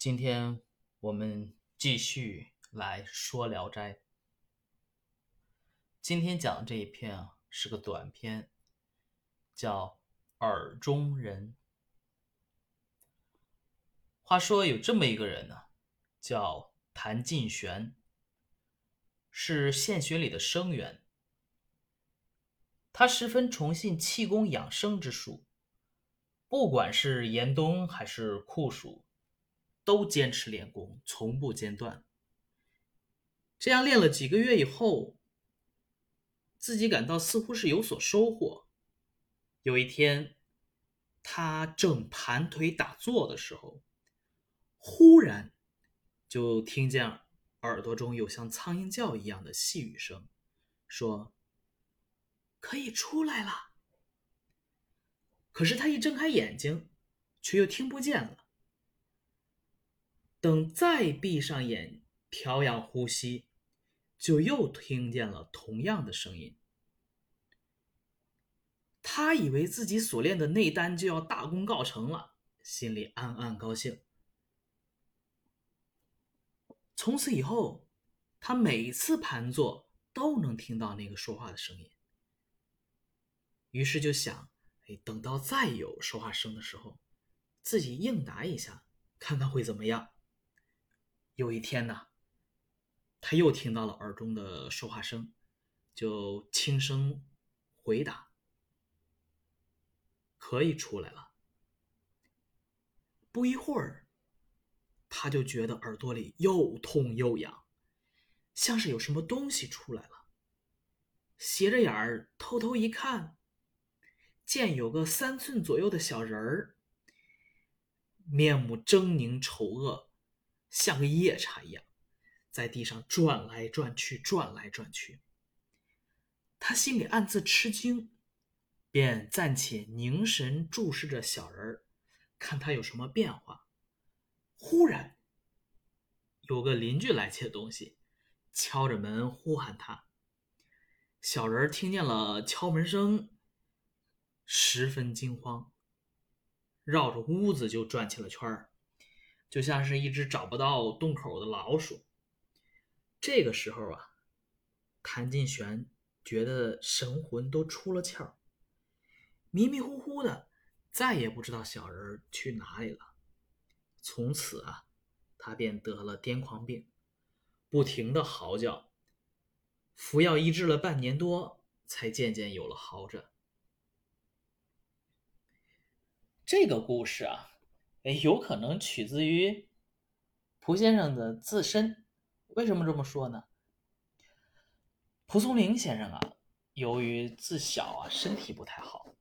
今天我们继续来说《聊斋》。今天讲的这一篇啊，是个短篇，叫《耳中人》。话说有这么一个人呢，叫谭进玄，是县学里的生员。他十分崇信气功养生之术，不管是严冬还是酷暑。都坚持练功，从不间断。这样练了几个月以后，自己感到似乎是有所收获。有一天，他正盘腿打坐的时候，忽然就听见耳朵中有像苍蝇叫一样的细语声，说：“可以出来了。”可是他一睁开眼睛，却又听不见了。等再闭上眼，调养呼吸，就又听见了同样的声音。他以为自己所练的内丹就要大功告成了，心里暗暗高兴。从此以后，他每次盘坐都能听到那个说话的声音。于是就想：哎，等到再有说话声的时候，自己应答一下，看看会怎么样。有一天呢，他又听到了耳中的说话声，就轻声回答：“可以出来了。”不一会儿，他就觉得耳朵里又痛又痒，像是有什么东西出来了。斜着眼儿偷偷一看，见有个三寸左右的小人儿，面目狰狞丑恶。像个夜叉一样，在地上转来转去，转来转去。他心里暗自吃惊，便暂且凝神注视着小人儿，看他有什么变化。忽然，有个邻居来借东西，敲着门呼喊他。小人儿听见了敲门声，十分惊慌，绕着屋子就转起了圈儿。就像是一只找不到洞口的老鼠。这个时候啊，谭进玄觉得神魂都出了窍，迷迷糊糊的，再也不知道小人去哪里了。从此啊，他便得了癫狂病，不停的嚎叫，服药医治了半年多，才渐渐有了好转。这个故事啊。哎，有可能取自于蒲先生的自身。为什么这么说呢？蒲松龄先生啊，由于自小啊身体不太好，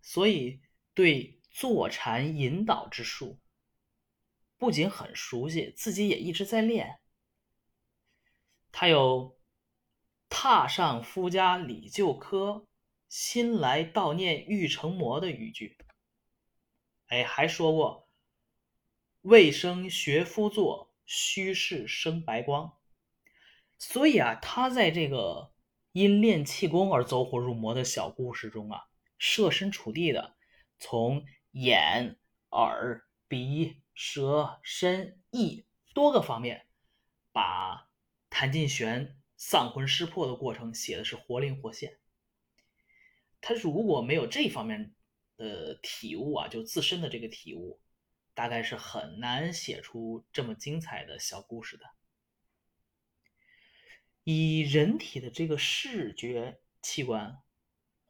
所以对坐禅引导之术不仅很熟悉，自己也一直在练。他有“踏上夫家礼旧科，新来悼念玉成魔”的语句。哎，还说过“未生学夫作，虚室生白光”，所以啊，他在这个因练气功而走火入魔的小故事中啊，设身处地的从眼、耳、鼻、舌、身、意多个方面，把谭进玄丧魂失魄的过程写的是活灵活现。他如果没有这方面，的体悟啊，就自身的这个体悟，大概是很难写出这么精彩的小故事的。以人体的这个视觉器官，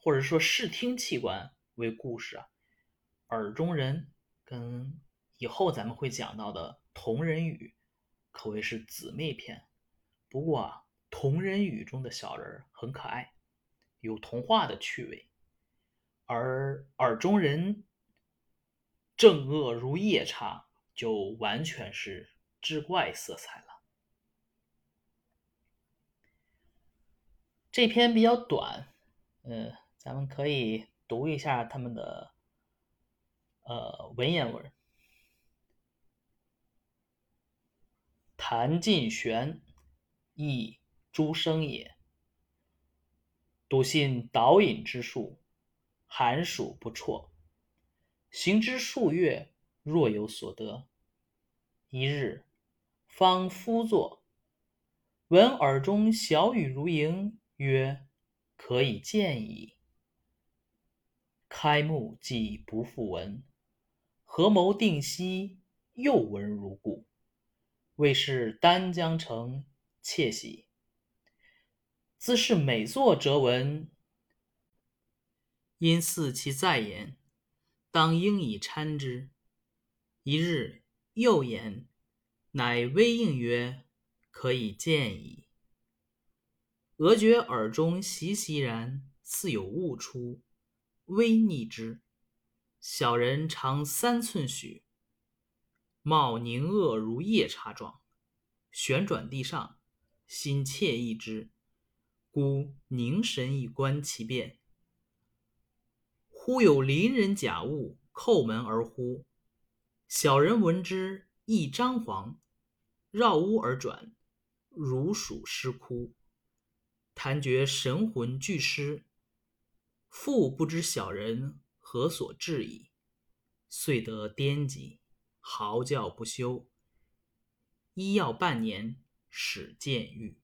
或者说视听器官为故事啊，耳中人跟以后咱们会讲到的同人语可谓是姊妹篇。不过啊，同人语中的小人很可爱，有童话的趣味。而耳中人正恶如夜叉，就完全是志怪色彩了。这篇比较短，嗯，咱们可以读一下他们的呃文言文。谭进玄，亦诸生也，笃信导引之术。寒暑不辍，行之数月，若有所得。一日，方夫坐，闻耳中小语如盈，曰：“可以见矣。”开目既不复闻，合谋定息，又闻如故。为是丹江城，窃喜。自是每作折文，因似其在言，当应以参之。一日又言，乃微应曰：“可以见矣。”俄觉耳中习习然，似有物出，微逆之。小人长三寸许。貌凝恶如夜叉状，旋转地上，心切意之，故凝神以观其变。忽有邻人假物叩门而呼，小人闻之，亦张惶，绕屋而转，如鼠失窟，弹觉神魂俱失，复不知小人何所至矣，遂得颠疾。嚎叫不休，医药半年，始见愈。